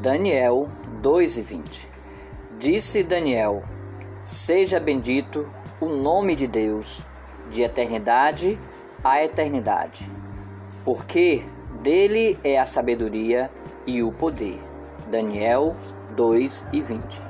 Daniel 2:20 Disse Daniel: Seja bendito o nome de Deus, de eternidade a eternidade, porque dele é a sabedoria e o poder. Daniel 2:20